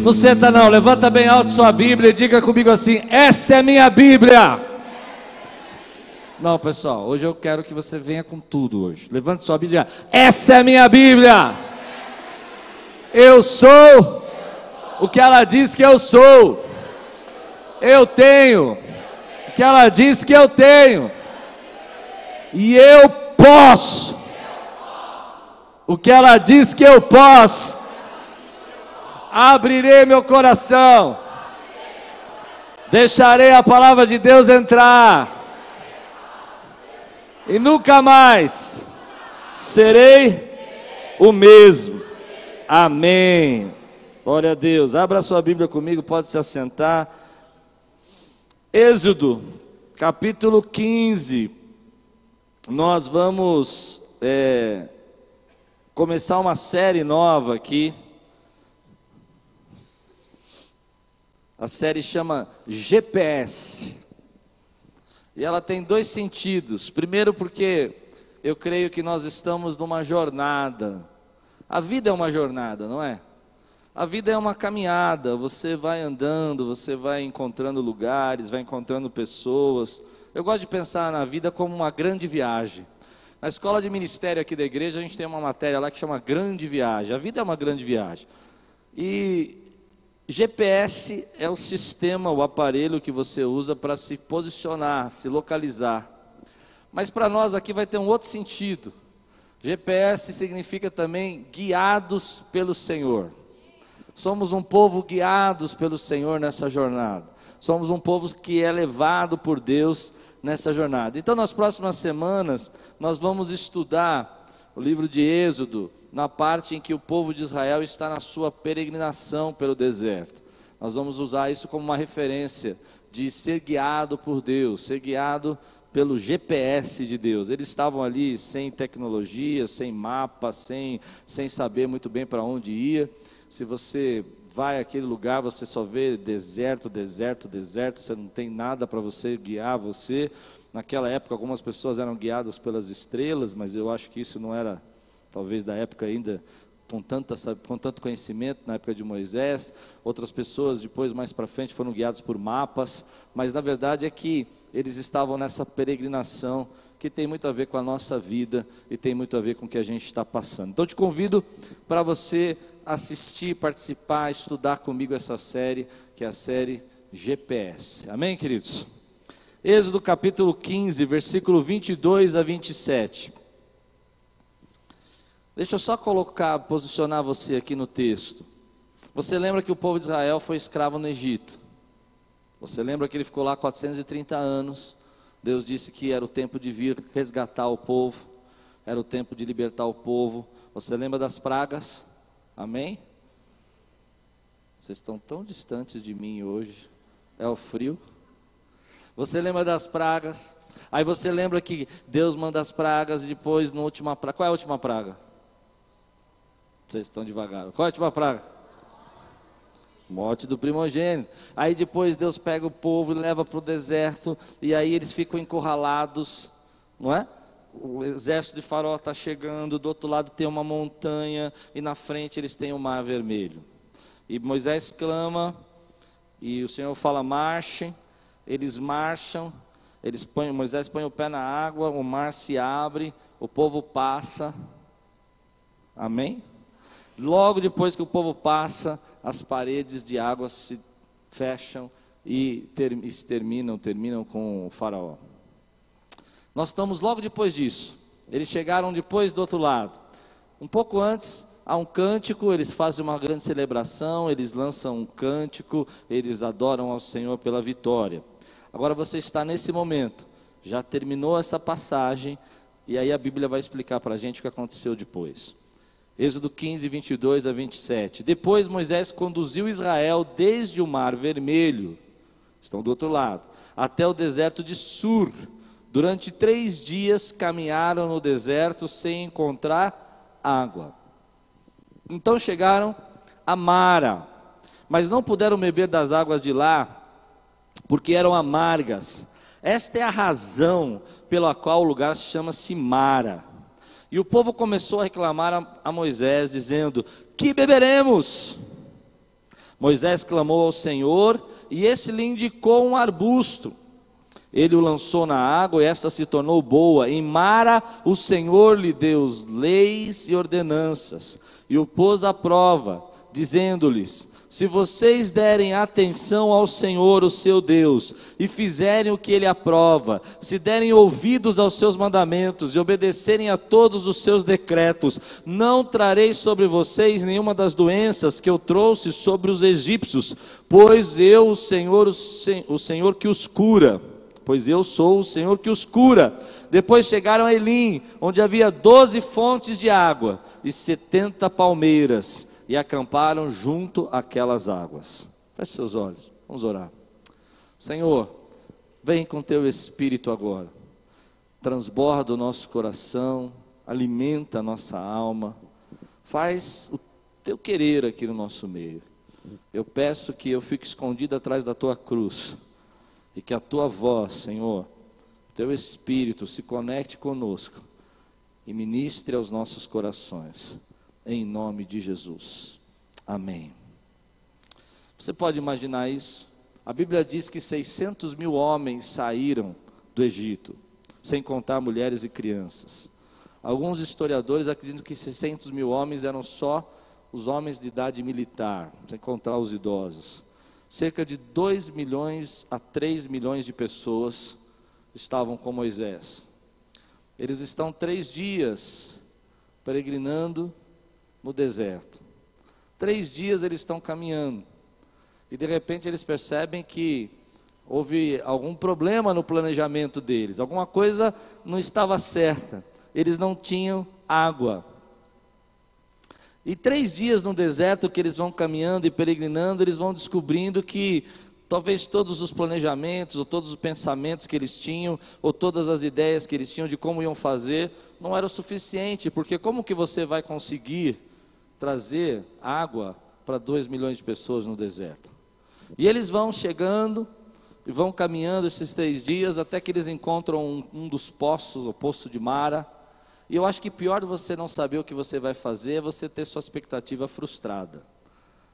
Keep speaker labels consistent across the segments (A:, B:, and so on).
A: Não senta não, levanta bem alto sua Bíblia e diga comigo assim: essa é minha Bíblia. Não, pessoal, hoje eu quero que você venha com tudo hoje. Levante sua Bíblia. Essa é minha Bíblia. Eu sou o que ela diz que eu sou. Eu tenho o que ela diz que eu tenho. E eu posso o que ela diz que eu posso. Abrirei meu coração. Deixarei a palavra de Deus entrar. E nunca mais serei o mesmo. Amém. Glória a Deus. Abra sua Bíblia comigo, pode se assentar. Êxodo, capítulo 15. Nós vamos é, começar uma série nova aqui. A série chama GPS. E ela tem dois sentidos. Primeiro, porque eu creio que nós estamos numa jornada. A vida é uma jornada, não é? A vida é uma caminhada. Você vai andando, você vai encontrando lugares, vai encontrando pessoas. Eu gosto de pensar na vida como uma grande viagem. Na escola de ministério aqui da igreja, a gente tem uma matéria lá que chama Grande Viagem. A vida é uma grande viagem. E GPS é o sistema, o aparelho que você usa para se posicionar, se localizar. Mas para nós aqui vai ter um outro sentido. GPS significa também guiados pelo Senhor. Somos um povo guiados pelo Senhor nessa jornada. Somos um povo que é levado por Deus nessa jornada. Então, nas próximas semanas, nós vamos estudar o livro de Êxodo, na parte em que o povo de Israel está na sua peregrinação pelo deserto. Nós vamos usar isso como uma referência de ser guiado por Deus, ser guiado pelo GPS de Deus. Eles estavam ali sem tecnologia, sem mapa, sem, sem saber muito bem para onde ia. Se você vai àquele lugar, você só vê deserto, deserto, deserto, você não tem nada para você guiar você. Naquela época, algumas pessoas eram guiadas pelas estrelas, mas eu acho que isso não era, talvez, da época ainda com, tanta, com tanto conhecimento, na época de Moisés. Outras pessoas, depois, mais para frente, foram guiadas por mapas, mas na verdade é que eles estavam nessa peregrinação que tem muito a ver com a nossa vida e tem muito a ver com o que a gente está passando. Então, te convido para você assistir, participar, estudar comigo essa série, que é a série GPS. Amém, queridos? Êxodo capítulo 15, versículo 22 a 27. Deixa eu só colocar, posicionar você aqui no texto. Você lembra que o povo de Israel foi escravo no Egito? Você lembra que ele ficou lá 430 anos? Deus disse que era o tempo de vir resgatar o povo, era o tempo de libertar o povo. Você lembra das pragas? Amém? Vocês estão tão distantes de mim hoje. É o frio. Você lembra das pragas? Aí você lembra que Deus manda as pragas e depois, na última praga. Qual é a última praga? Vocês estão devagar. Qual é a última praga? Morte do primogênito. Aí depois Deus pega o povo e leva para o deserto. E aí eles ficam encurralados. Não é? o exército de Faraó está chegando, do outro lado tem uma montanha, e na frente eles têm o mar vermelho. E Moisés clama, e o Senhor fala: marchem, eles marcham, eles põem, Moisés põe o pé na água, o mar se abre, o povo passa. Amém? Logo depois que o povo passa, as paredes de água se fecham e, ter, e terminam, terminam com o faraó. Nós estamos logo depois disso. Eles chegaram depois do outro lado. Um pouco antes, há um cântico, eles fazem uma grande celebração, eles lançam um cântico, eles adoram ao Senhor pela vitória. Agora você está nesse momento, já terminou essa passagem, e aí a Bíblia vai explicar para a gente o que aconteceu depois. Êxodo 15, 22 a 27. Depois Moisés conduziu Israel desde o Mar Vermelho, estão do outro lado, até o deserto de Sur Durante três dias caminharam no deserto sem encontrar água. Então chegaram a Mara, mas não puderam beber das águas de lá, porque eram amargas. Esta é a razão pela qual o lugar se chama Simara. E o povo começou a reclamar a, Moisés, dizendo: Que beberemos? Moisés clamou ao Senhor e esse lhe indicou um arbusto. Ele o lançou na água e esta se tornou boa. Em Mara, o Senhor lhe deu leis e ordenanças e o pôs à prova, dizendo-lhes: se vocês derem atenção ao Senhor, o seu Deus, e fizerem o que ele aprova, se derem ouvidos aos seus mandamentos e obedecerem a todos os seus decretos, não trarei sobre vocês nenhuma das doenças que eu trouxe sobre os egípcios, pois eu, o Senhor, o Senhor que os cura pois eu sou o Senhor que os cura. Depois chegaram a Elim, onde havia doze fontes de água e setenta palmeiras, e acamparam junto àquelas águas. Feche seus olhos, vamos orar. Senhor, vem com teu Espírito agora, transborda o nosso coração, alimenta a nossa alma, faz o teu querer aqui no nosso meio. Eu peço que eu fique escondido atrás da tua cruz e que a tua voz, Senhor, teu Espírito se conecte conosco e ministre aos nossos corações, em nome de Jesus. Amém. Você pode imaginar isso? A Bíblia diz que 600 mil homens saíram do Egito, sem contar mulheres e crianças. Alguns historiadores acreditam que 600 mil homens eram só os homens de idade militar, sem contar os idosos cerca de 2 milhões a 3 milhões de pessoas estavam com Moisés. Eles estão três dias peregrinando no deserto. Três dias eles estão caminhando. E de repente eles percebem que houve algum problema no planejamento deles, alguma coisa não estava certa. Eles não tinham água. E três dias no deserto que eles vão caminhando e peregrinando, eles vão descobrindo que talvez todos os planejamentos, ou todos os pensamentos que eles tinham, ou todas as ideias que eles tinham de como iam fazer, não era o suficiente, porque como que você vai conseguir trazer água para dois milhões de pessoas no deserto? E eles vão chegando e vão caminhando esses três dias até que eles encontram um, um dos poços, o poço de Mara, e eu acho que pior de você não saber o que você vai fazer é você ter sua expectativa frustrada.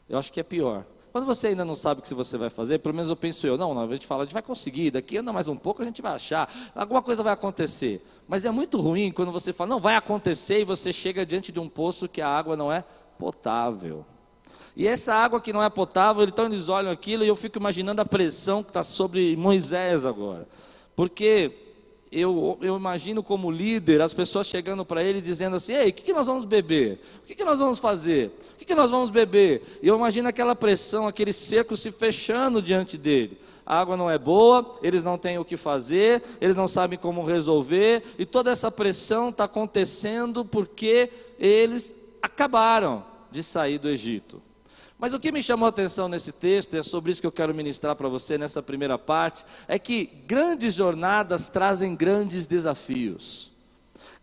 A: Eu acho que é pior. Quando você ainda não sabe o que você vai fazer, pelo menos eu penso eu, não, não, a gente fala, a gente vai conseguir, daqui anda mais um pouco a gente vai achar, alguma coisa vai acontecer. Mas é muito ruim quando você fala, não, vai acontecer e você chega diante de um poço que a água não é potável. E essa água que não é potável, então eles olham aquilo e eu fico imaginando a pressão que está sobre Moisés agora. Porque eu, eu imagino como líder as pessoas chegando para ele dizendo assim: Ei, o que, que nós vamos beber? O que, que nós vamos fazer? O que, que nós vamos beber? E eu imagino aquela pressão, aquele cerco se fechando diante dele. A água não é boa, eles não têm o que fazer, eles não sabem como resolver, e toda essa pressão está acontecendo porque eles acabaram de sair do Egito. Mas o que me chamou a atenção nesse texto, e é sobre isso que eu quero ministrar para você nessa primeira parte, é que grandes jornadas trazem grandes desafios.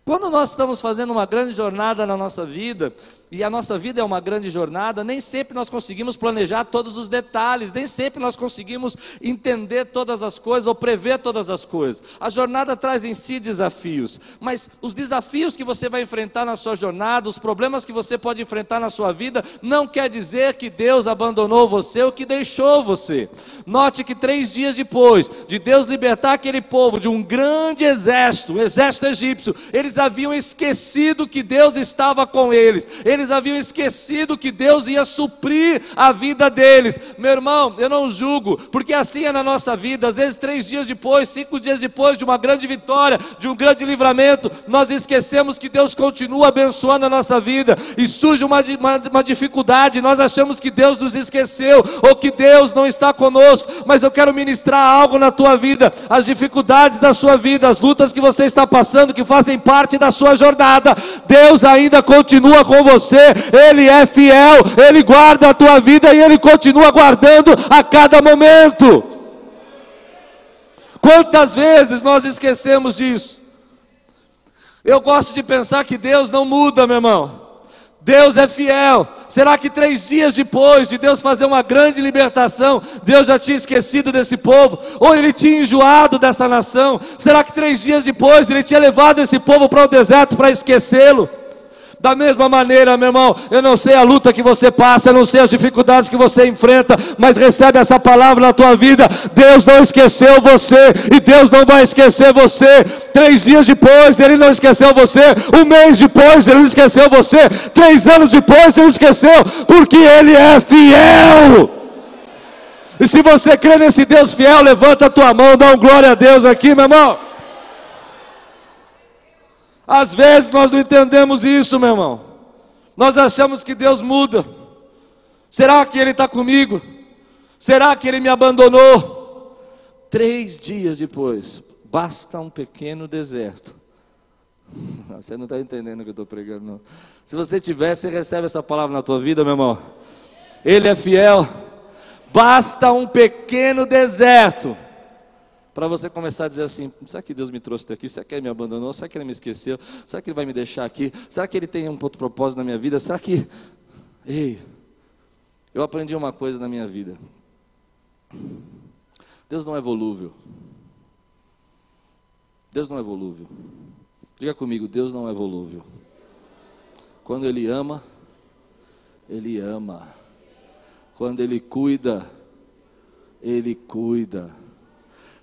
A: Quando nós estamos fazendo uma grande jornada na nossa vida, e a nossa vida é uma grande jornada, nem sempre nós conseguimos planejar todos os detalhes, nem sempre nós conseguimos entender todas as coisas ou prever todas as coisas. A jornada traz em si desafios, mas os desafios que você vai enfrentar na sua jornada, os problemas que você pode enfrentar na sua vida, não quer dizer que Deus abandonou você ou que deixou você. Note que três dias depois de Deus libertar aquele povo de um grande exército, um exército egípcio, eles haviam esquecido que Deus estava com eles. Eles eles haviam esquecido que Deus ia suprir a vida deles. Meu irmão, eu não julgo, porque assim é na nossa vida. Às vezes, três dias depois, cinco dias depois de uma grande vitória, de um grande livramento, nós esquecemos que Deus continua abençoando a nossa vida e surge uma, uma, uma dificuldade. Nós achamos que Deus nos esqueceu ou que Deus não está conosco, mas eu quero ministrar algo na tua vida, as dificuldades da sua vida, as lutas que você está passando, que fazem parte da sua jornada. Deus ainda continua com você você, Ele é fiel, Ele guarda a tua vida e Ele continua guardando a cada momento. Quantas vezes nós esquecemos disso? Eu gosto de pensar que Deus não muda, meu irmão. Deus é fiel. Será que três dias depois de Deus fazer uma grande libertação, Deus já tinha esquecido desse povo? Ou ele tinha enjoado dessa nação? Será que três dias depois ele tinha levado esse povo para o deserto para esquecê-lo? Da mesma maneira, meu irmão, eu não sei a luta que você passa, eu não sei as dificuldades que você enfrenta, mas recebe essa palavra na tua vida. Deus não esqueceu você e Deus não vai esquecer você. Três dias depois, Ele não esqueceu você. Um mês depois, Ele não esqueceu você. Três anos depois, Ele não esqueceu, porque Ele é fiel. E se você crê nesse Deus fiel, levanta a tua mão, dá um glória a Deus aqui, meu irmão. Às vezes nós não entendemos isso, meu irmão. Nós achamos que Deus muda. Será que Ele está comigo? Será que Ele me abandonou? Três dias depois, basta um pequeno deserto. Você não está entendendo o que eu estou pregando, não. Se você tiver, você recebe essa palavra na tua vida, meu irmão. Ele é fiel. Basta um pequeno deserto para você começar a dizer assim: será que Deus me trouxe até aqui? Será que Ele me abandonou? Será que Ele me esqueceu? Será que Ele vai me deixar aqui? Será que Ele tem um outro propósito na minha vida? Será que. Ei, eu aprendi uma coisa na minha vida: Deus não é volúvel. Deus não é volúvel. Diga comigo: Deus não é volúvel. Quando Ele ama, Ele ama. Quando Ele cuida, Ele cuida.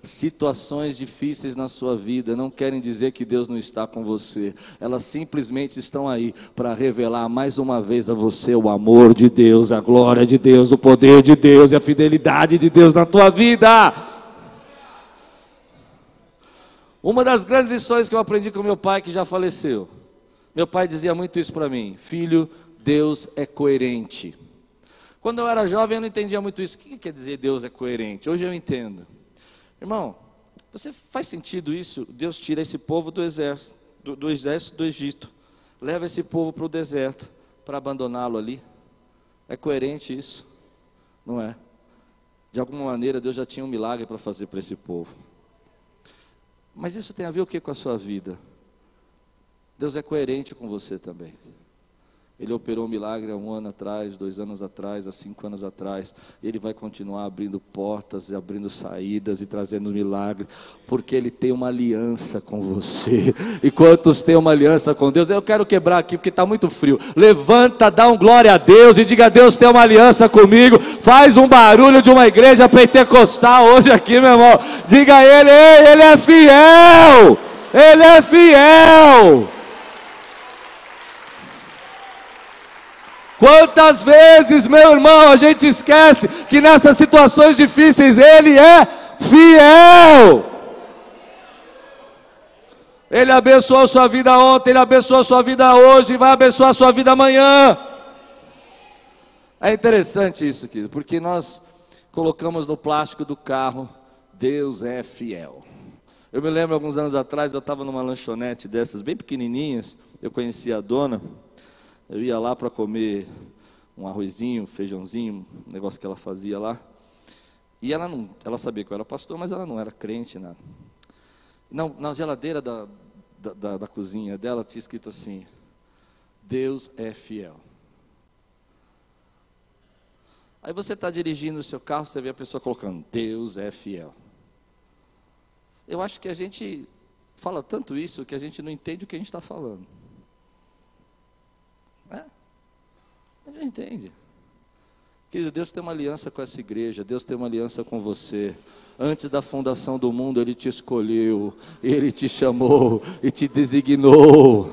A: Situações difíceis na sua vida não querem dizer que Deus não está com você, elas simplesmente estão aí para revelar mais uma vez a você o amor de Deus, a glória de Deus, o poder de Deus e a fidelidade de Deus na tua vida. Uma das grandes lições que eu aprendi com meu pai, que já faleceu, meu pai dizia muito isso para mim: Filho, Deus é coerente. Quando eu era jovem, eu não entendia muito isso. O que quer dizer Deus é coerente? Hoje eu entendo. Irmão, você faz sentido isso? Deus tira esse povo do exército do, do exército do Egito, leva esse povo para o deserto para abandoná-lo ali. É coerente isso? Não é? De alguma maneira Deus já tinha um milagre para fazer para esse povo. Mas isso tem a ver o que com a sua vida? Deus é coerente com você também. Ele operou um milagre há um ano atrás, dois anos atrás, há cinco anos atrás. Ele vai continuar abrindo portas e abrindo saídas e trazendo milagre, porque Ele tem uma aliança com você. E quantos têm uma aliança com Deus? Eu quero quebrar aqui porque está muito frio. Levanta, dá um glória a Deus e diga: Deus tem uma aliança comigo. Faz um barulho de uma igreja pentecostal hoje aqui, meu irmão. Diga a Ele: Ele é fiel. Ele é fiel. Quantas vezes, meu irmão, a gente esquece que nessas situações difíceis Ele é fiel. Ele abençoou sua vida ontem, Ele abençoou sua vida hoje e vai abençoar sua vida amanhã. É interessante isso, querido, porque nós colocamos no plástico do carro, Deus é fiel. Eu me lembro alguns anos atrás, eu estava numa lanchonete dessas, bem pequenininhas, eu conhecia a dona, eu ia lá para comer um arrozinho, feijãozinho, um negócio que ela fazia lá. E ela não, ela sabia que eu era pastor, mas ela não era crente, nada. Não, na geladeira da, da, da, da cozinha dela tinha escrito assim: Deus é fiel. Aí você está dirigindo o seu carro, você vê a pessoa colocando: Deus é fiel. Eu acho que a gente fala tanto isso que a gente não entende o que a gente está falando. É? A gente entende. Querido, Deus tem uma aliança com essa igreja, Deus tem uma aliança com você. Antes da fundação do mundo, Ele te escolheu, Ele te chamou e te designou.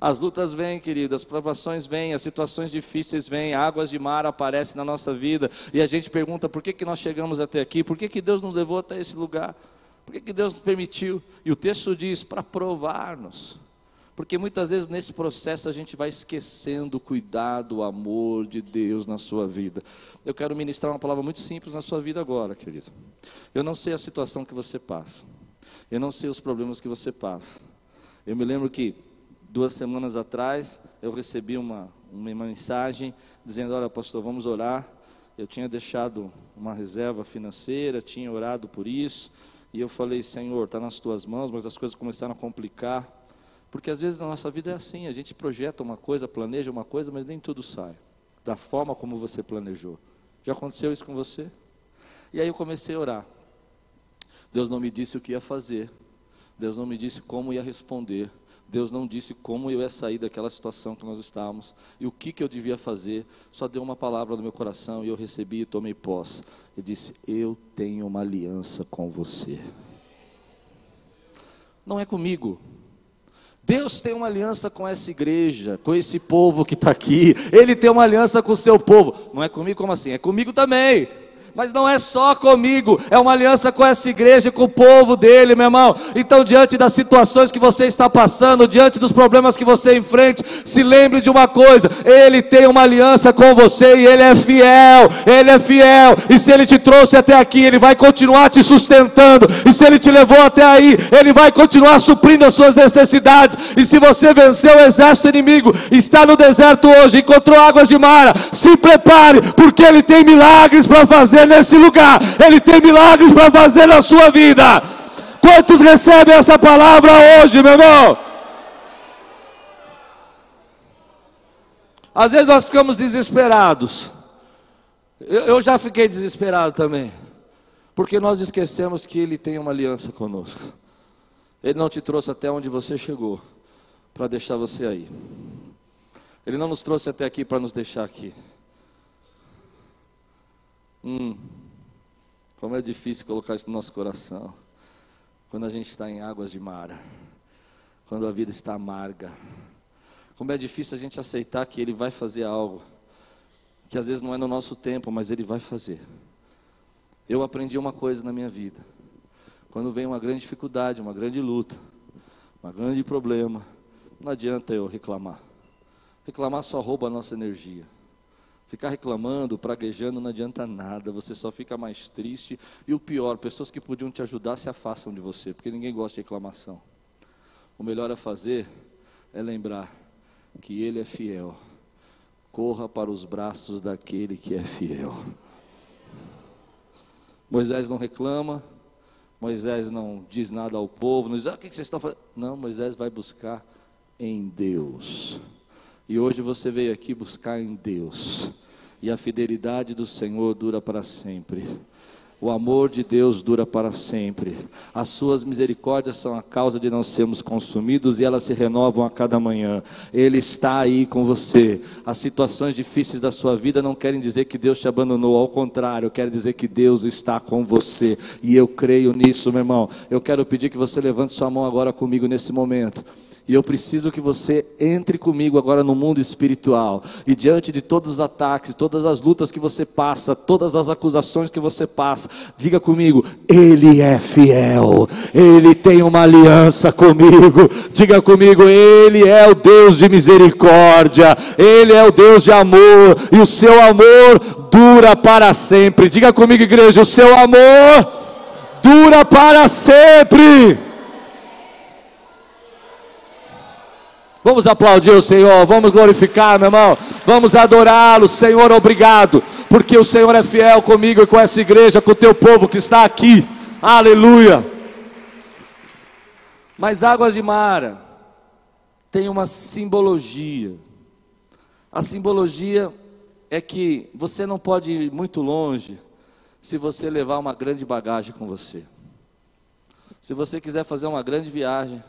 A: As lutas vêm, querido, as provações vêm, as situações difíceis vêm, águas de mar aparecem na nossa vida e a gente pergunta por que, que nós chegamos até aqui, por que, que Deus nos levou até esse lugar, por que, que Deus nos permitiu. E o texto diz: para provar-nos. Porque muitas vezes nesse processo a gente vai esquecendo o cuidado, o amor de Deus na sua vida. Eu quero ministrar uma palavra muito simples na sua vida agora, querido. Eu não sei a situação que você passa. Eu não sei os problemas que você passa. Eu me lembro que duas semanas atrás eu recebi uma, uma mensagem dizendo: Olha, pastor, vamos orar. Eu tinha deixado uma reserva financeira, tinha orado por isso. E eu falei: Senhor, está nas tuas mãos, mas as coisas começaram a complicar. Porque às vezes na nossa vida é assim, a gente projeta uma coisa, planeja uma coisa, mas nem tudo sai da forma como você planejou. Já aconteceu isso com você? E aí eu comecei a orar. Deus não me disse o que ia fazer. Deus não me disse como ia responder. Deus não disse como eu ia sair daquela situação que nós estávamos e o que, que eu devia fazer, só deu uma palavra no meu coração e eu recebi e tomei posse. Ele disse: Eu tenho uma aliança com você. Não é comigo, Deus tem uma aliança com essa igreja, com esse povo que está aqui. Ele tem uma aliança com o seu povo. Não é comigo como assim? É comigo também. Mas não é só comigo, é uma aliança com essa igreja, com o povo dele, meu irmão. Então, diante das situações que você está passando, diante dos problemas que você enfrenta, se lembre de uma coisa: ele tem uma aliança com você e ele é fiel. Ele é fiel. E se ele te trouxe até aqui, ele vai continuar te sustentando. E se ele te levou até aí, ele vai continuar suprindo as suas necessidades. E se você venceu o exército inimigo, está no deserto hoje, encontrou águas de Mara, se prepare, porque ele tem milagres para fazer nesse lugar, Ele tem milagres para fazer na sua vida. Quantos recebem essa palavra hoje, meu irmão? Às vezes nós ficamos desesperados. Eu, eu já fiquei desesperado também. Porque nós esquecemos que Ele tem uma aliança conosco. Ele não te trouxe até onde você chegou para deixar você aí. Ele não nos trouxe até aqui para nos deixar aqui. Hum, como é difícil colocar isso no nosso coração. Quando a gente está em águas de mara, quando a vida está amarga. Como é difícil a gente aceitar que Ele vai fazer algo, que às vezes não é no nosso tempo, mas Ele vai fazer. Eu aprendi uma coisa na minha vida. Quando vem uma grande dificuldade, uma grande luta, um grande problema, não adianta eu reclamar. Reclamar só rouba a nossa energia. Ficar reclamando, praguejando não adianta nada, você só fica mais triste. E o pior, pessoas que podiam te ajudar se afastam de você, porque ninguém gosta de reclamação. O melhor a fazer é lembrar que Ele é fiel. Corra para os braços daquele que é fiel. Moisés não reclama, Moisés não diz nada ao povo, não diz, ah, o que vocês estão fazendo? Não, Moisés vai buscar em Deus. E hoje você veio aqui buscar em Deus. E a fidelidade do Senhor dura para sempre. O amor de Deus dura para sempre. As suas misericórdias são a causa de não sermos consumidos e elas se renovam a cada manhã. Ele está aí com você. As situações difíceis da sua vida não querem dizer que Deus te abandonou, ao contrário, quer dizer que Deus está com você. E eu creio nisso, meu irmão. Eu quero pedir que você levante sua mão agora comigo nesse momento. E eu preciso que você entre comigo agora no mundo espiritual. E diante de todos os ataques, todas as lutas que você passa, todas as acusações que você passa, diga comigo: Ele é fiel. Ele tem uma aliança comigo. Diga comigo: Ele é o Deus de misericórdia. Ele é o Deus de amor. E o seu amor dura para sempre. Diga comigo, igreja: o seu amor dura para sempre. Vamos aplaudir o Senhor, vamos glorificar, meu irmão, vamos adorá-lo, Senhor, obrigado, porque o Senhor é fiel comigo e com essa igreja, com o teu povo que está aqui, aleluia. Mas Águas de Mara tem uma simbologia, a simbologia é que você não pode ir muito longe se você levar uma grande bagagem com você. Se você quiser fazer uma grande viagem,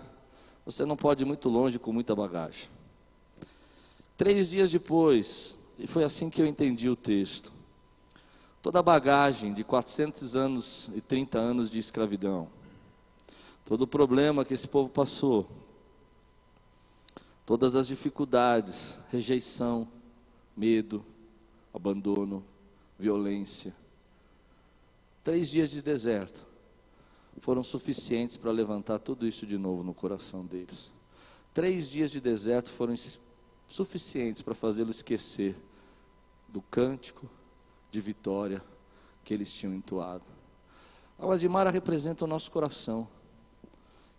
A: você não pode ir muito longe com muita bagagem. Três dias depois, e foi assim que eu entendi o texto, toda a bagagem de 400 anos e 30 anos de escravidão, todo o problema que esse povo passou, todas as dificuldades, rejeição, medo, abandono, violência. Três dias de deserto foram suficientes para levantar tudo isso de novo no coração deles. Três dias de deserto foram suficientes para fazê-lo esquecer do cântico de vitória que eles tinham entoado. A águas de Mara representa o nosso coração,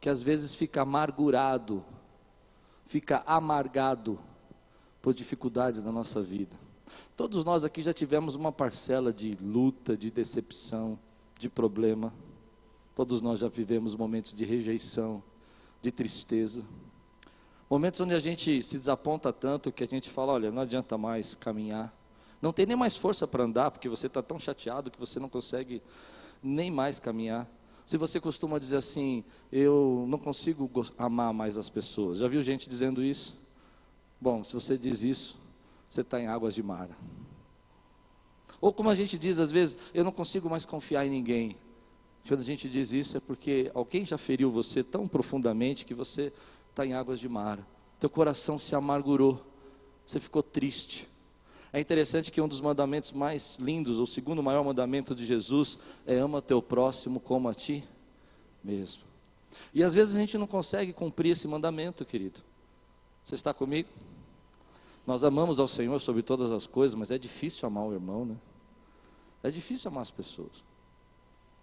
A: que às vezes fica amargurado, fica amargado por dificuldades da nossa vida. Todos nós aqui já tivemos uma parcela de luta, de decepção, de problema. Todos nós já vivemos momentos de rejeição, de tristeza. Momentos onde a gente se desaponta tanto que a gente fala: olha, não adianta mais caminhar. Não tem nem mais força para andar, porque você está tão chateado que você não consegue nem mais caminhar. Se você costuma dizer assim, eu não consigo amar mais as pessoas. Já viu gente dizendo isso? Bom, se você diz isso, você está em águas de mara. Ou como a gente diz às vezes, eu não consigo mais confiar em ninguém. Quando a gente diz isso é porque alguém já feriu você tão profundamente que você está em águas de mara. Teu coração se amargurou, você ficou triste. É interessante que um dos mandamentos mais lindos, o segundo maior mandamento de Jesus, é ama teu próximo como a ti mesmo. E às vezes a gente não consegue cumprir esse mandamento, querido. Você está comigo? Nós amamos ao Senhor sobre todas as coisas, mas é difícil amar o irmão, né? É difícil amar as pessoas.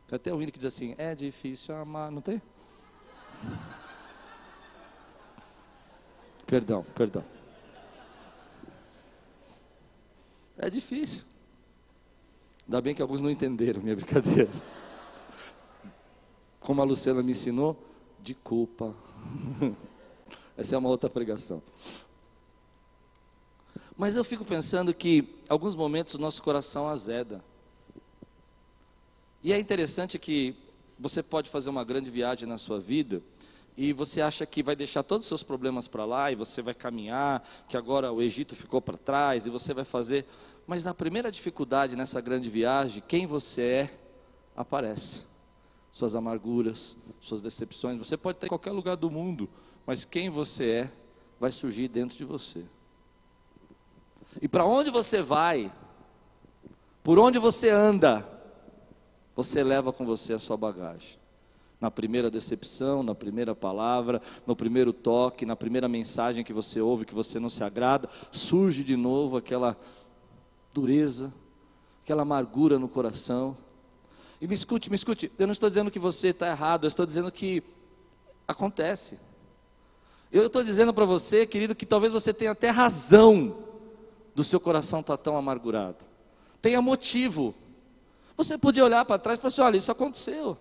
A: Tem até um hino que diz assim: é difícil amar, não tem? Perdão, perdão. É difícil. Ainda bem que alguns não entenderam minha brincadeira. Como a Luciana me ensinou, de culpa. Essa é uma outra pregação. Mas eu fico pensando que, alguns momentos, o nosso coração azeda. E é interessante que você pode fazer uma grande viagem na sua vida e você acha que vai deixar todos os seus problemas para lá e você vai caminhar, que agora o Egito ficou para trás e você vai fazer. Mas na primeira dificuldade nessa grande viagem, quem você é aparece. Suas amarguras, suas decepções. Você pode estar em qualquer lugar do mundo, mas quem você é vai surgir dentro de você. E para onde você vai, por onde você anda, você leva com você a sua bagagem na primeira decepção, na primeira palavra, no primeiro toque, na primeira mensagem que você ouve que você não se agrada, surge de novo aquela dureza, aquela amargura no coração. E me escute, me escute, eu não estou dizendo que você está errado, eu estou dizendo que acontece. Eu estou dizendo para você, querido, que talvez você tenha até razão do seu coração estar tá tão amargurado. Tenha motivo. Você podia olhar para trás e falar assim: olha, isso aconteceu.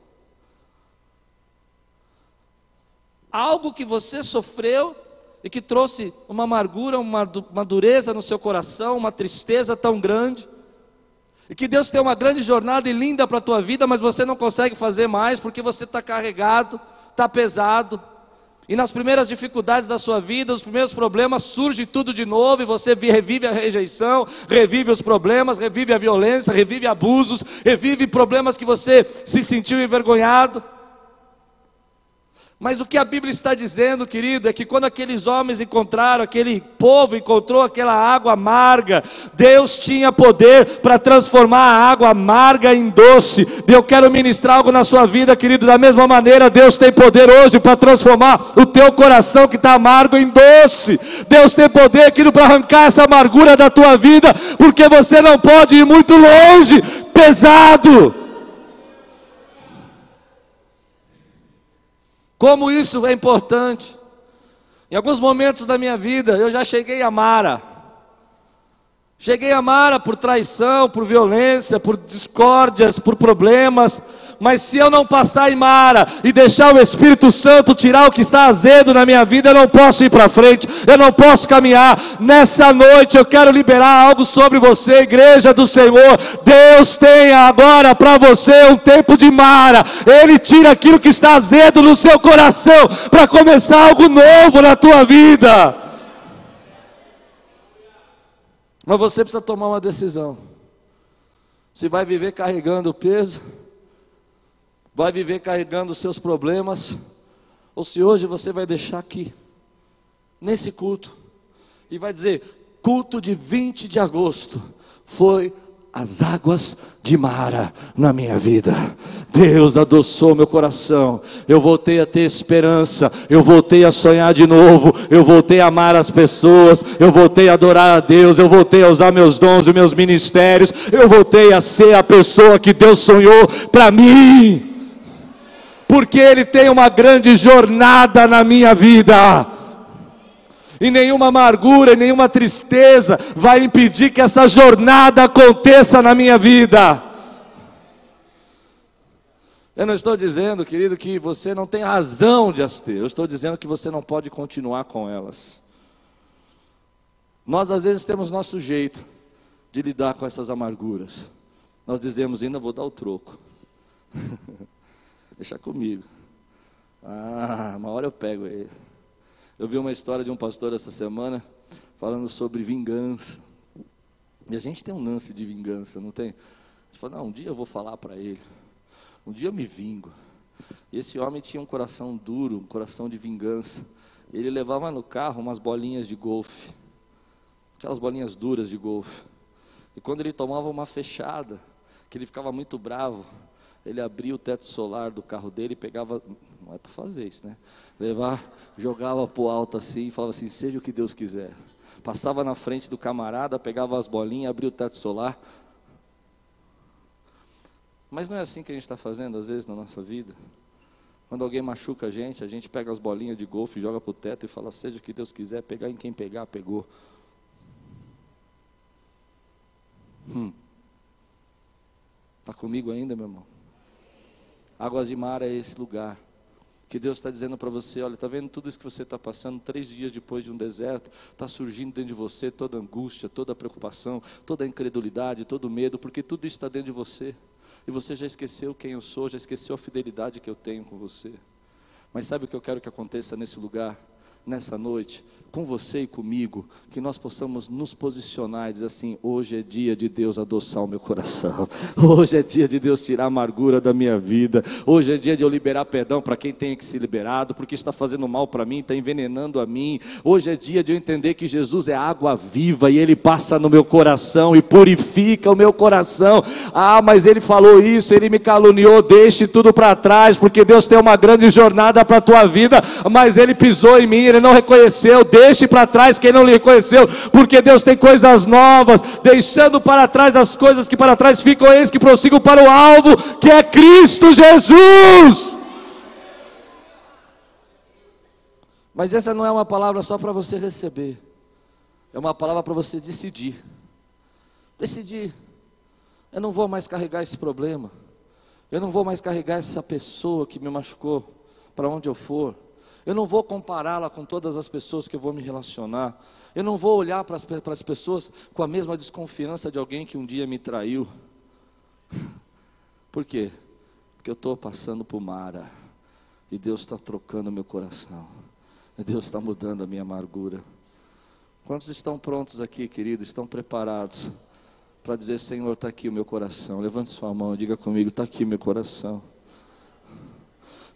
A: algo que você sofreu e que trouxe uma amargura, uma, uma dureza no seu coração, uma tristeza tão grande. E que Deus tem uma grande jornada e linda para a tua vida, mas você não consegue fazer mais porque você está carregado, está pesado. E nas primeiras dificuldades da sua vida, os primeiros problemas, surge tudo de novo e você revive a rejeição, revive os problemas, revive a violência, revive abusos, revive problemas que você se sentiu envergonhado. Mas o que a Bíblia está dizendo, querido, é que quando aqueles homens encontraram, aquele povo encontrou aquela água amarga, Deus tinha poder para transformar a água amarga em doce. Eu quero ministrar algo na sua vida, querido, da mesma maneira, Deus tem poder hoje para transformar o teu coração que está amargo em doce. Deus tem poder, querido, para arrancar essa amargura da tua vida, porque você não pode ir muito longe, pesado. Como isso é importante. Em alguns momentos da minha vida, eu já cheguei a Mara. Cheguei a Mara por traição, por violência, por discórdias, por problemas, mas se eu não passar em Mara e deixar o Espírito Santo tirar o que está azedo na minha vida, eu não posso ir para frente, eu não posso caminhar. Nessa noite eu quero liberar algo sobre você, igreja do Senhor. Deus tem agora para você um tempo de Mara, Ele tira aquilo que está azedo no seu coração para começar algo novo na tua vida. Mas você precisa tomar uma decisão. Se vai viver carregando o peso, vai viver carregando os seus problemas, ou se hoje você vai deixar aqui, nesse culto, e vai dizer: culto de 20 de agosto foi as águas de Mara na minha vida. Deus adoçou meu coração. Eu voltei a ter esperança. Eu voltei a sonhar de novo. Eu voltei a amar as pessoas. Eu voltei a adorar a Deus. Eu voltei a usar meus dons e meus ministérios. Eu voltei a ser a pessoa que Deus sonhou para mim porque Ele tem uma grande jornada na minha vida. E nenhuma amargura, nenhuma tristeza vai impedir que essa jornada aconteça na minha vida. Eu não estou dizendo, querido, que você não tem razão de as ter. Eu estou dizendo que você não pode continuar com elas. Nós às vezes temos nosso jeito de lidar com essas amarguras. Nós dizemos, ainda vou dar o troco. Deixa comigo. Ah, uma hora eu pego ele. Eu vi uma história de um pastor essa semana falando sobre vingança. E a gente tem um lance de vingança, não tem? A gente fala, não, um dia eu vou falar para ele. Um dia eu me vingo. E esse homem tinha um coração duro, um coração de vingança. Ele levava no carro umas bolinhas de golfe. Aquelas bolinhas duras de golfe. E quando ele tomava uma fechada, que ele ficava muito bravo, ele abria o teto solar do carro dele e pegava, não é para fazer isso, né? Levar, jogava para o alto assim e falava assim: seja o que Deus quiser. Passava na frente do camarada, pegava as bolinhas, abria o teto solar. Mas não é assim que a gente está fazendo às vezes na nossa vida. Quando alguém machuca a gente, a gente pega as bolinhas de golfe, joga para o teto e fala: seja o que Deus quiser, pegar em quem pegar, pegou. Hum. Está comigo ainda, meu irmão? Águas de Mar é esse lugar que Deus está dizendo para você: olha, está vendo tudo isso que você está passando? Três dias depois de um deserto, está surgindo dentro de você toda angústia, toda preocupação, toda incredulidade, todo medo, porque tudo isso está dentro de você. E você já esqueceu quem eu sou, já esqueceu a fidelidade que eu tenho com você. Mas sabe o que eu quero que aconteça nesse lugar? Nessa noite, com você e comigo, que nós possamos nos posicionar e dizer assim: hoje é dia de Deus adoçar o meu coração, hoje é dia de Deus tirar a amargura da minha vida, hoje é dia de eu liberar perdão para quem tem que ser liberado, porque está fazendo mal para mim, está envenenando a mim. Hoje é dia de eu entender que Jesus é água viva e Ele passa no meu coração e purifica o meu coração. Ah, mas Ele falou isso, Ele me caluniou, deixe tudo para trás, porque Deus tem uma grande jornada para a tua vida, mas Ele pisou em mim, ele não reconheceu, deixe para trás quem não lhe reconheceu, porque Deus tem coisas novas, deixando para trás as coisas que para trás ficam, eis que prossigam para o alvo, que é Cristo Jesus. Mas essa não é uma palavra só para você receber, é uma palavra para você decidir. Decidir, eu não vou mais carregar esse problema, eu não vou mais carregar essa pessoa que me machucou, para onde eu for. Eu não vou compará-la com todas as pessoas que eu vou me relacionar. Eu não vou olhar para as, para as pessoas com a mesma desconfiança de alguém que um dia me traiu. Por quê? Porque eu estou passando por Mara. E Deus está trocando meu coração. E Deus está mudando a minha amargura. Quantos estão prontos aqui, queridos? Estão preparados para dizer: Senhor, está aqui o meu coração. Levante sua mão e diga comigo: está aqui meu coração.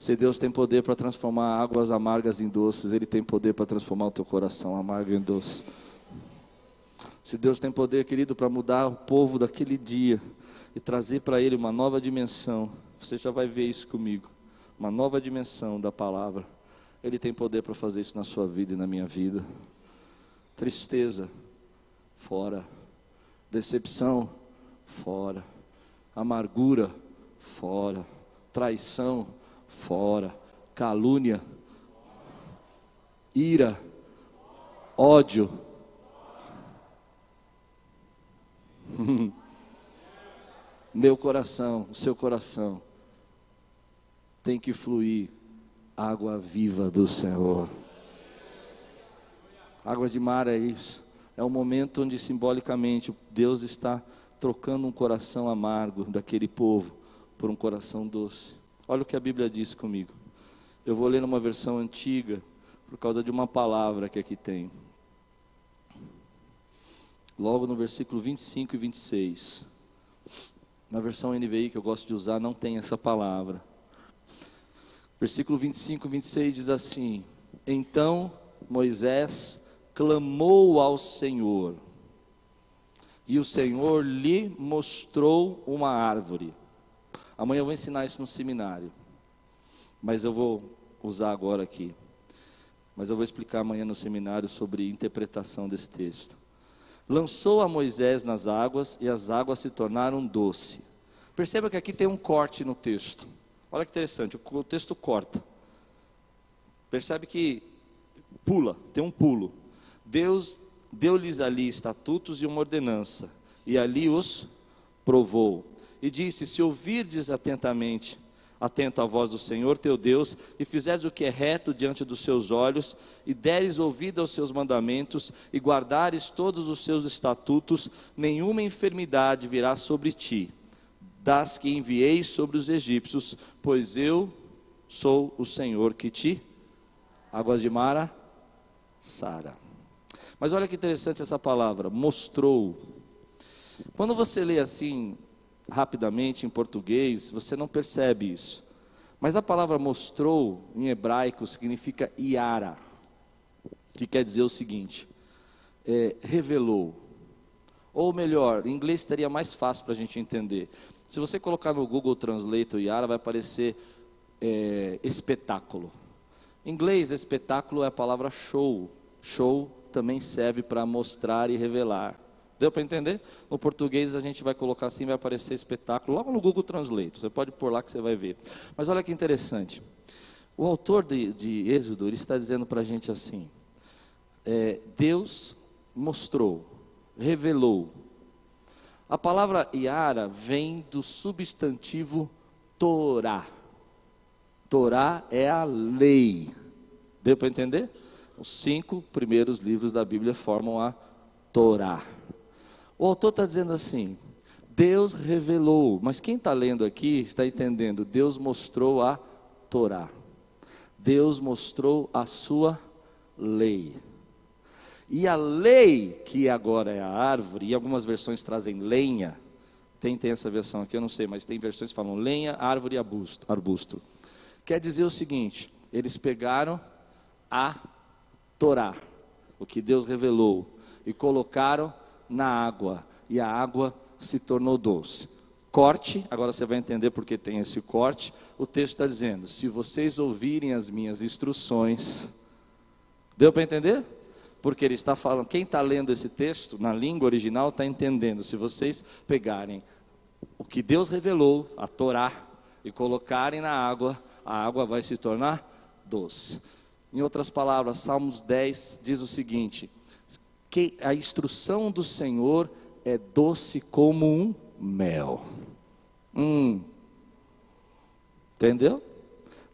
A: Se Deus tem poder para transformar águas amargas em doces, Ele tem poder para transformar o teu coração amargo em doce. Se Deus tem poder, querido, para mudar o povo daquele dia e trazer para ele uma nova dimensão, você já vai ver isso comigo uma nova dimensão da palavra. Ele tem poder para fazer isso na sua vida e na minha vida. Tristeza, fora. Decepção, fora. Amargura, fora. Traição, fora. Calúnia, ira, ódio. Meu coração, o seu coração, tem que fluir água viva do Senhor. Água de mar é isso. É o momento onde simbolicamente Deus está trocando um coração amargo daquele povo por um coração doce. Olha o que a Bíblia diz comigo. Eu vou ler numa versão antiga, por causa de uma palavra que aqui tem. Logo no versículo 25 e 26. Na versão NVI que eu gosto de usar, não tem essa palavra. Versículo 25 e 26 diz assim: Então Moisés clamou ao Senhor, e o Senhor lhe mostrou uma árvore Amanhã eu vou ensinar isso no seminário. Mas eu vou usar agora aqui. Mas eu vou explicar amanhã no seminário sobre interpretação desse texto. Lançou a Moisés nas águas e as águas se tornaram doce. Perceba que aqui tem um corte no texto. Olha que interessante, o texto corta. Percebe que pula, tem um pulo. Deus deu-lhes ali estatutos e uma ordenança, e ali os provou e disse: Se ouvirdes atentamente, atento à voz do Senhor teu Deus, e fizeres o que é reto diante dos seus olhos, e deres ouvido aos seus mandamentos, e guardares todos os seus estatutos, nenhuma enfermidade virá sobre ti, das que enviei sobre os egípcios, pois eu sou o Senhor que te águas de Mara, Sara. Mas olha que interessante essa palavra, mostrou. Quando você lê assim rapidamente em português, você não percebe isso. Mas a palavra mostrou em hebraico significa iara, que quer dizer o seguinte: é, revelou. Ou melhor, em inglês estaria mais fácil para a gente entender. Se você colocar no Google Translate o Yara, vai aparecer é, espetáculo. Em inglês, espetáculo é a palavra show. Show também serve para mostrar e revelar. Deu para entender? No português a gente vai colocar assim, vai aparecer espetáculo, logo no Google Translate. Você pode pôr lá que você vai ver. Mas olha que interessante. O autor de, de Êxodo, ele está dizendo para a gente assim: é, Deus mostrou, revelou, a palavra Iara vem do substantivo Torá. Torá é a lei. Deu para entender? Os cinco primeiros livros da Bíblia formam a Torá. O autor está dizendo assim: Deus revelou, mas quem está lendo aqui está entendendo. Deus mostrou a Torá. Deus mostrou a sua lei. E a lei, que agora é a árvore, e algumas versões trazem lenha, tem, tem essa versão aqui, eu não sei, mas tem versões que falam lenha, árvore e arbusto, arbusto. Quer dizer o seguinte: eles pegaram a Torá, o que Deus revelou, e colocaram na água, e a água se tornou doce. Corte, agora você vai entender porque tem esse corte. O texto está dizendo: se vocês ouvirem as minhas instruções, deu para entender? porque ele está falando, quem está lendo esse texto na língua original está entendendo. Se vocês pegarem o que Deus revelou, a Torá, e colocarem na água, a água vai se tornar doce. Em outras palavras, Salmos 10 diz o seguinte: que a instrução do Senhor é doce como um mel. Hum. Entendeu?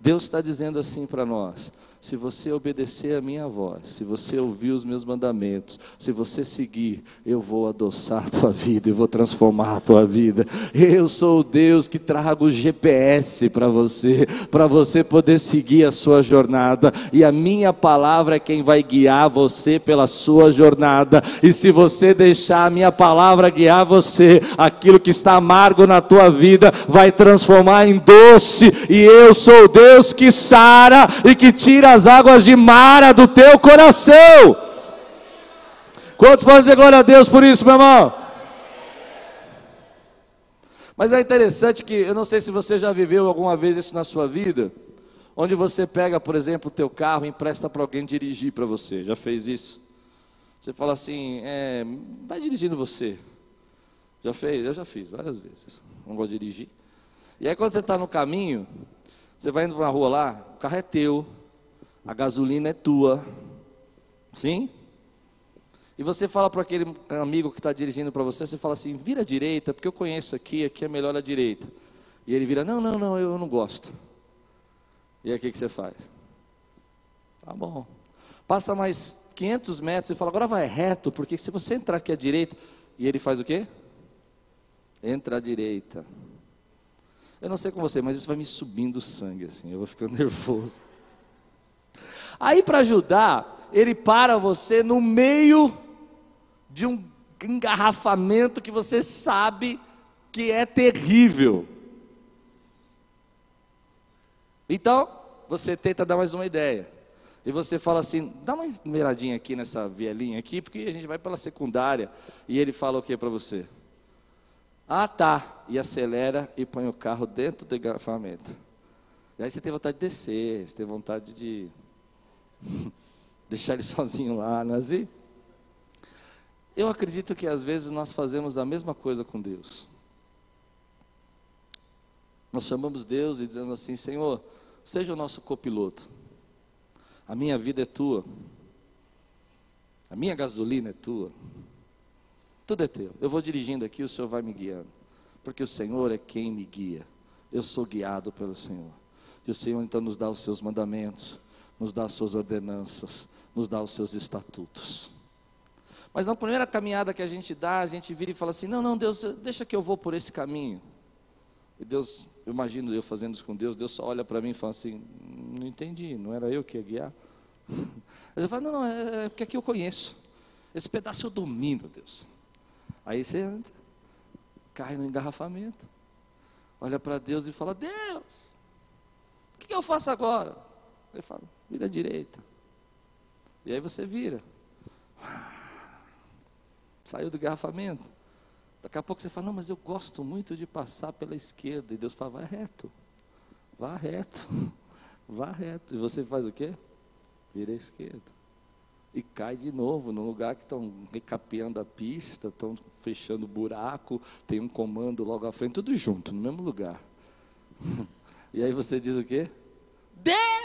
A: Deus está dizendo assim para nós: se você obedecer a minha voz, se você ouvir os meus mandamentos, se você seguir, eu vou adoçar a tua vida e vou transformar a tua vida. Eu sou o Deus que trago o GPS para você, para você poder seguir a sua jornada, e a minha palavra é quem vai guiar você pela sua jornada. E se você deixar a minha palavra guiar você, aquilo que está amargo na tua vida vai transformar em doce, e eu sou o Deus que sara e que tira as águas de Mara do teu coração. Quantos podem dizer glória a Deus por isso, meu irmão? Mas é interessante que, eu não sei se você já viveu alguma vez isso na sua vida, onde você pega, por exemplo, o teu carro e empresta para alguém dirigir para você. Já fez isso? Você fala assim, é, vai dirigindo você. Já fez? Eu já fiz várias vezes. Não gosto de dirigir. E aí quando você está no caminho, você vai indo para a rua lá, o carro é teu, a gasolina é tua. Sim? E você fala para aquele amigo que está dirigindo para você, você fala assim, vira à direita, porque eu conheço aqui, aqui é melhor a direita. E ele vira, não, não, não, eu não gosto. E aí o que, que você faz? Tá bom. Passa mais 500 metros e fala, agora vai reto, porque se você entrar aqui à direita, e ele faz o quê? Entra à direita. Eu não sei com você, mas isso vai me subindo o sangue, assim, eu vou ficando nervoso. Aí para ajudar, ele para você no meio de um engarrafamento que você sabe que é terrível. Então, você tenta dar mais uma ideia. E você fala assim, dá uma miradinha aqui nessa vielinha aqui, porque a gente vai pela secundária. E ele fala o que para você? Ah, tá. E acelera e põe o carro dentro do engarrafamento. E aí você tem vontade de descer, você tem vontade de deixar ele sozinho lá, não é assim? Eu acredito que às vezes nós fazemos a mesma coisa com Deus. Nós chamamos Deus e dizemos assim: Senhor, seja o nosso copiloto. A minha vida é tua. A minha gasolina é tua. Tudo é teu. Eu vou dirigindo aqui, o Senhor vai me guiando. Porque o Senhor é quem me guia. Eu sou guiado pelo Senhor. E o Senhor então nos dá os seus mandamentos nos dá as suas ordenanças, nos dá os seus estatutos. Mas na primeira caminhada que a gente dá, a gente vira e fala assim: não, não, Deus, deixa que eu vou por esse caminho. E Deus, eu imagino eu fazendo isso com Deus, Deus só olha para mim e fala assim: não entendi, não era eu que ia guiar. Mas eu falo: não, não, é, é porque aqui eu conheço. Esse pedaço eu domino, Deus. Aí você anda, cai no engarrafamento, olha para Deus e fala: Deus, o que eu faço agora? Ele fala: vira à direita. E aí você vira. Saiu do engarrafamento. Daqui a pouco você fala, não, mas eu gosto muito de passar pela esquerda. E Deus fala, vai reto, vá reto, vá reto. E você faz o quê? Vira à esquerda. E cai de novo no lugar que estão recapeando a pista, estão fechando o buraco, tem um comando logo à frente, tudo junto, no mesmo lugar. E aí você diz o quê? Deus!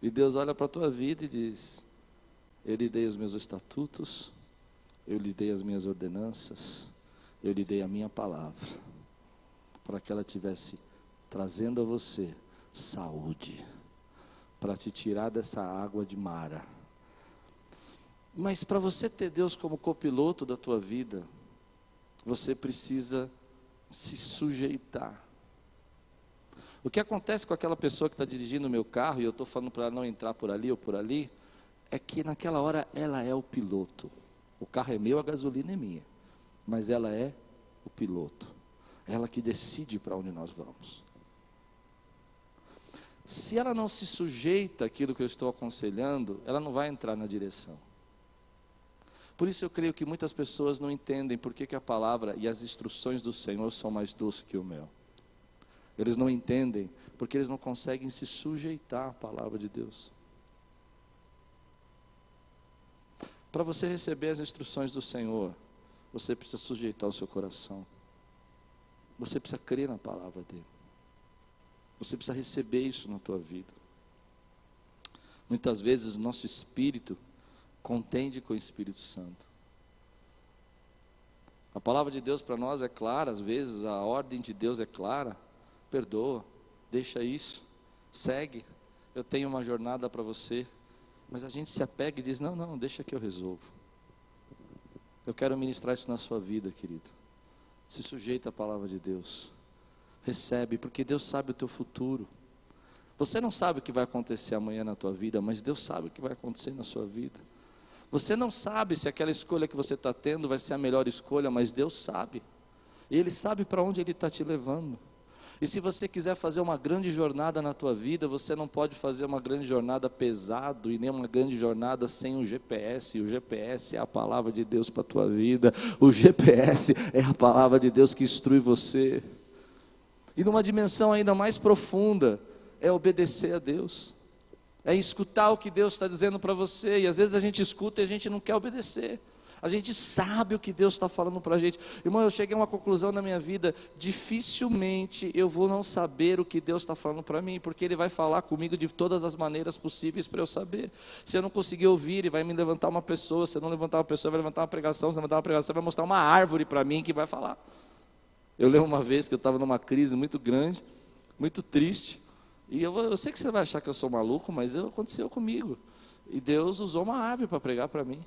A: E Deus olha para a tua vida e diz: Eu lhe dei os meus estatutos, eu lhe dei as minhas ordenanças, eu lhe dei a minha palavra, para que ela tivesse trazendo a você saúde, para te tirar dessa água de mara. Mas para você ter Deus como copiloto da tua vida, você precisa se sujeitar. O que acontece com aquela pessoa que está dirigindo o meu carro e eu estou falando para ela não entrar por ali ou por ali, é que naquela hora ela é o piloto. O carro é meu, a gasolina é minha. Mas ela é o piloto. Ela que decide para onde nós vamos. Se ela não se sujeita àquilo que eu estou aconselhando, ela não vai entrar na direção. Por isso eu creio que muitas pessoas não entendem por que, que a palavra e as instruções do Senhor são mais doces que o mel. Eles não entendem porque eles não conseguem se sujeitar à palavra de Deus. Para você receber as instruções do Senhor, você precisa sujeitar o seu coração. Você precisa crer na palavra dele. Você precisa receber isso na tua vida. Muitas vezes o nosso espírito contende com o Espírito Santo. A palavra de Deus para nós é clara, às vezes a ordem de Deus é clara. Perdoa, deixa isso, segue. Eu tenho uma jornada para você. Mas a gente se apega e diz: não, não, deixa que eu resolvo. Eu quero ministrar isso na sua vida, querido. Se sujeita à palavra de Deus. Recebe, porque Deus sabe o teu futuro. Você não sabe o que vai acontecer amanhã na tua vida, mas Deus sabe o que vai acontecer na sua vida. Você não sabe se aquela escolha que você está tendo vai ser a melhor escolha, mas Deus sabe. E Ele sabe para onde Ele está te levando. E se você quiser fazer uma grande jornada na tua vida, você não pode fazer uma grande jornada pesado e nem uma grande jornada sem o GPS. O GPS é a palavra de Deus para a tua vida. O GPS é a palavra de Deus que instrui você. E numa dimensão ainda mais profunda, é obedecer a Deus. É escutar o que Deus está dizendo para você. E às vezes a gente escuta e a gente não quer obedecer. A gente sabe o que Deus está falando para a gente. Irmão, eu cheguei a uma conclusão na minha vida: dificilmente eu vou não saber o que Deus está falando para mim, porque Ele vai falar comigo de todas as maneiras possíveis para eu saber. Se eu não conseguir ouvir, Ele vai me levantar uma pessoa. Se eu não levantar uma pessoa, vai levantar uma pregação. Se eu levantar uma pregação, vai mostrar uma árvore para mim que vai falar. Eu lembro uma vez que eu estava numa crise muito grande, muito triste. E eu, eu sei que você vai achar que eu sou maluco, mas aconteceu comigo. E Deus usou uma árvore para pregar para mim.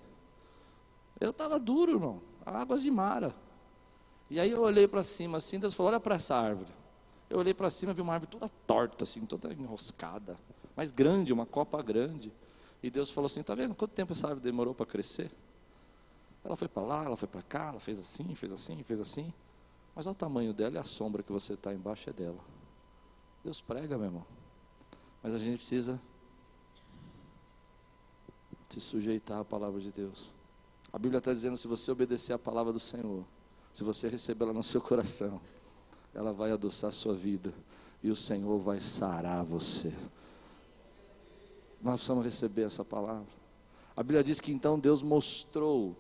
A: Eu estava duro, irmão, águas de mara. E aí eu olhei para cima assim, Deus falou: olha para essa árvore. Eu olhei para cima, vi uma árvore toda torta, assim, toda enroscada, mas grande, uma copa grande. E Deus falou assim: tá vendo quanto tempo essa árvore demorou para crescer? Ela foi para lá, ela foi para cá, ela fez assim, fez assim, fez assim. Mas olha o tamanho dela e a sombra que você está embaixo é dela. Deus prega, meu irmão. Mas a gente precisa se sujeitar à palavra de Deus. A Bíblia está dizendo: se você obedecer a palavra do Senhor, se você recebê-la no seu coração, ela vai adoçar a sua vida e o Senhor vai sarar você. Nós precisamos receber essa palavra. A Bíblia diz que então Deus mostrou,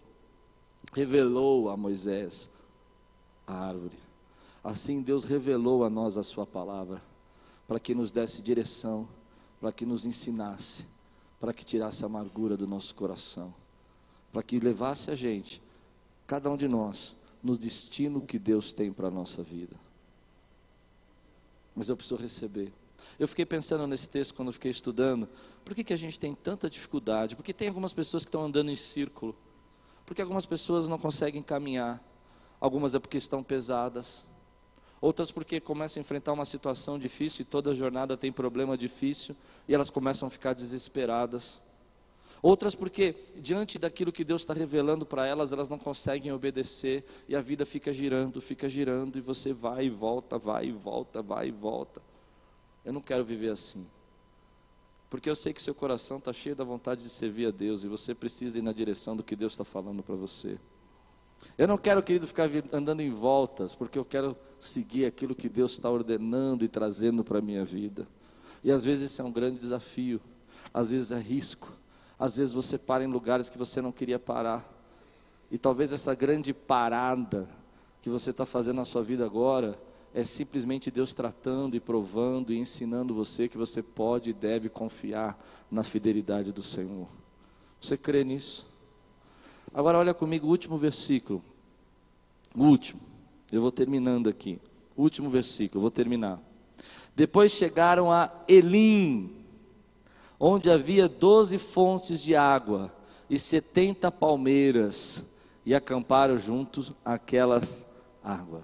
A: revelou a Moisés a árvore. Assim Deus revelou a nós a sua palavra, para que nos desse direção, para que nos ensinasse, para que tirasse a amargura do nosso coração para que levasse a gente, cada um de nós, no destino que Deus tem para a nossa vida. Mas eu preciso receber. Eu fiquei pensando nesse texto quando eu fiquei estudando, por que, que a gente tem tanta dificuldade? Porque tem algumas pessoas que estão andando em círculo, porque algumas pessoas não conseguem caminhar, algumas é porque estão pesadas, Outras porque começam a enfrentar uma situação difícil e toda jornada tem problema difícil e elas começam a ficar desesperadas. Outras porque, diante daquilo que Deus está revelando para elas, elas não conseguem obedecer e a vida fica girando, fica girando e você vai e volta, vai e volta, vai e volta. Eu não quero viver assim. Porque eu sei que seu coração está cheio da vontade de servir a Deus e você precisa ir na direção do que Deus está falando para você. Eu não quero, querido, ficar andando em voltas, porque eu quero seguir aquilo que Deus está ordenando e trazendo para a minha vida. E às vezes isso é um grande desafio, às vezes é risco, às vezes você para em lugares que você não queria parar. E talvez essa grande parada que você está fazendo na sua vida agora é simplesmente Deus tratando e provando e ensinando você que você pode e deve confiar na fidelidade do Senhor. Você crê nisso? Agora olha comigo o último versículo. O último. Eu vou terminando aqui. O último versículo, vou terminar. Depois chegaram a Elim, onde havia doze fontes de água e setenta palmeiras, e acamparam juntos aquelas águas.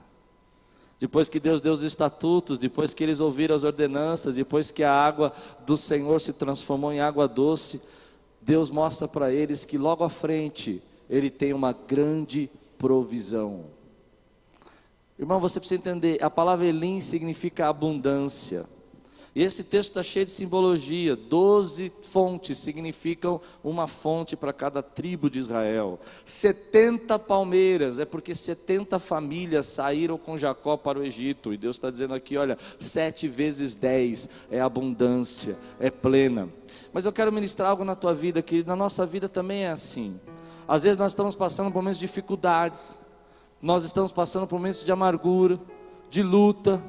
A: Depois que Deus deu os estatutos, depois que eles ouviram as ordenanças, depois que a água do Senhor se transformou em água doce, Deus mostra para eles que logo à frente Ele tem uma grande provisão. Irmão, você precisa entender, a palavra Elim significa abundância. E esse texto está cheio de simbologia. Doze fontes significam uma fonte para cada tribo de Israel. 70 palmeiras, é porque 70 famílias saíram com Jacó para o Egito. E Deus está dizendo aqui: olha, sete vezes dez é abundância, é plena. Mas eu quero ministrar algo na tua vida, querido. Na nossa vida também é assim. Às vezes nós estamos passando por momentos de dificuldades, nós estamos passando por momentos de amargura, de luta,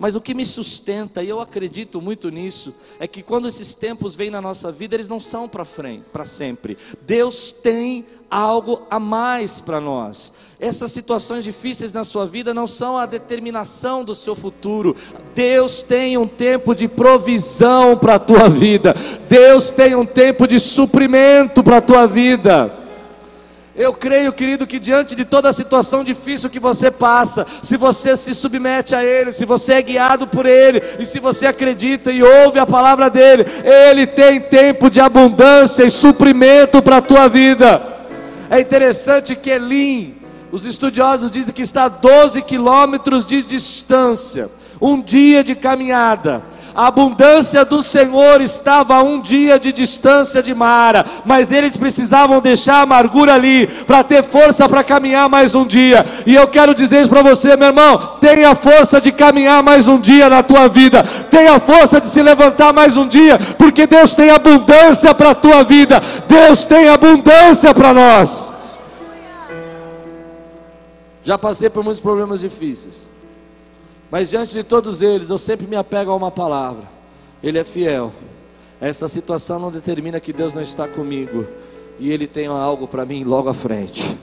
A: mas o que me sustenta, e eu acredito muito nisso, é que quando esses tempos vêm na nossa vida, eles não são para frente, para sempre. Deus tem algo a mais para nós. Essas situações difíceis na sua vida não são a determinação do seu futuro. Deus tem um tempo de provisão para a tua vida. Deus tem um tempo de suprimento para a tua vida. Eu creio, querido, que diante de toda a situação difícil que você passa, se você se submete a Ele, se você é guiado por Ele, e se você acredita e ouve a palavra dEle, Ele tem tempo de abundância e suprimento para a tua vida. É interessante que Elim, os estudiosos dizem que está a 12 quilômetros de distância, um dia de caminhada. A abundância do Senhor estava a um dia de distância de Mara, mas eles precisavam deixar a amargura ali para ter força para caminhar mais um dia. E eu quero dizer isso para você, meu irmão: tenha força de caminhar mais um dia na tua vida, tenha força de se levantar mais um dia, porque Deus tem abundância para a tua vida, Deus tem abundância para nós. Já passei por muitos problemas difíceis. Mas diante de todos eles, eu sempre me apego a uma palavra: Ele é fiel. Essa situação não determina que Deus não está comigo, e Ele tem algo para mim logo à frente.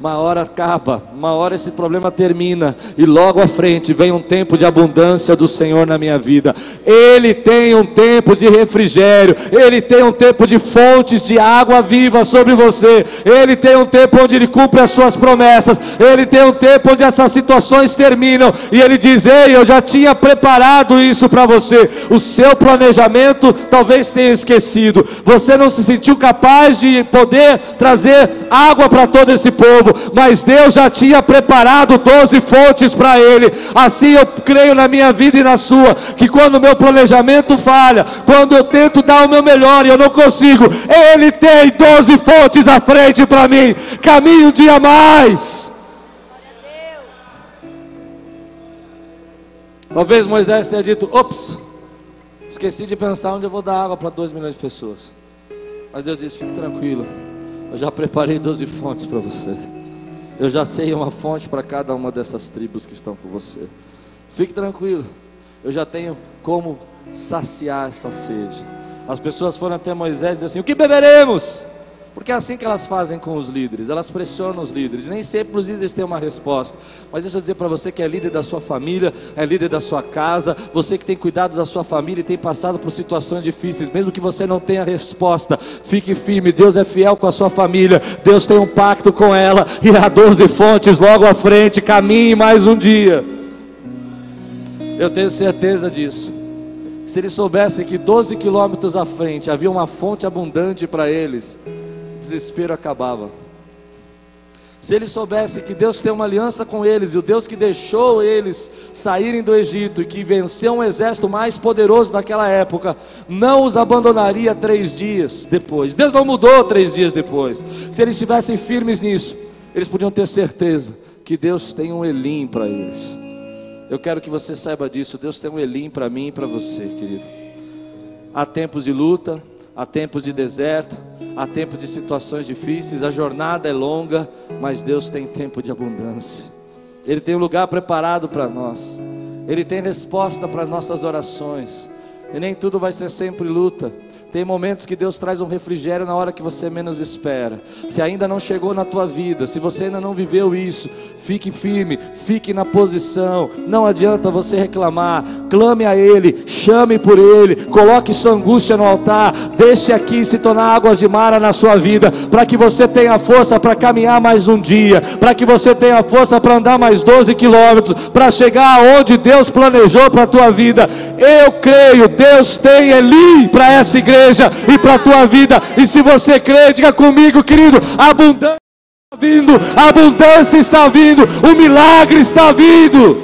A: Uma hora acaba, uma hora esse problema termina, e logo à frente vem um tempo de abundância do Senhor na minha vida. Ele tem um tempo de refrigério, ele tem um tempo de fontes de água viva sobre você, ele tem um tempo onde ele cumpre as suas promessas, ele tem um tempo onde essas situações terminam, e ele diz: Ei, eu já tinha preparado isso para você. O seu planejamento talvez tenha esquecido, você não se sentiu capaz de poder trazer água para todo esse povo mas Deus já tinha preparado doze fontes para ele. Assim eu creio na minha vida e na sua, que quando o meu planejamento falha, quando eu tento dar o meu melhor e eu não consigo, Ele tem doze fontes à frente para mim. Caminho um dia mais. Talvez Moisés tenha dito: ops, esqueci de pensar onde eu vou dar água para dois milhões de pessoas. Mas Deus disse: fique tranquilo, eu já preparei 12 fontes para você. Eu já sei uma fonte para cada uma dessas tribos que estão com você. Fique tranquilo. Eu já tenho como saciar essa sede. As pessoas foram até Moisés e disseram assim: O que beberemos? Porque é assim que elas fazem com os líderes, elas pressionam os líderes, nem sempre os líderes têm uma resposta. Mas deixa eu dizer para você que é líder da sua família, é líder da sua casa, você que tem cuidado da sua família e tem passado por situações difíceis, mesmo que você não tenha resposta, fique firme, Deus é fiel com a sua família, Deus tem um pacto com ela, e há doze fontes logo à frente, caminhe mais um dia. Eu tenho certeza disso. Se eles soubessem que 12 quilômetros à frente havia uma fonte abundante para eles, desespero acabava. Se eles soubessem que Deus tem uma aliança com eles, e o Deus que deixou eles saírem do Egito e que venceu um exército mais poderoso daquela época, não os abandonaria três dias depois. Deus não mudou três dias depois. Se eles estivessem firmes nisso, eles podiam ter certeza que Deus tem um Elim para eles. Eu quero que você saiba disso. Deus tem um Elim para mim e para você, querido. Há tempos de luta, há tempos de deserto, há tempos de situações difíceis, a jornada é longa, mas Deus tem tempo de abundância. Ele tem um lugar preparado para nós. Ele tem resposta para nossas orações. E nem tudo vai ser sempre luta. Tem momentos que Deus traz um refrigério na hora que você menos espera. Se ainda não chegou na tua vida, se você ainda não viveu isso, fique firme, fique na posição. Não adianta você reclamar. Clame a Ele, chame por Ele, coloque sua angústia no altar. Deixe aqui se tornar águas de mara na sua vida, para que você tenha força para caminhar mais um dia, para que você tenha força para andar mais 12 quilômetros, para chegar aonde Deus planejou para a tua vida. Eu creio, Deus tem Eli para essa igreja igreja e para a tua vida. E se você crê, diga comigo, querido: abundância está vindo, abundância está vindo, o milagre está vindo.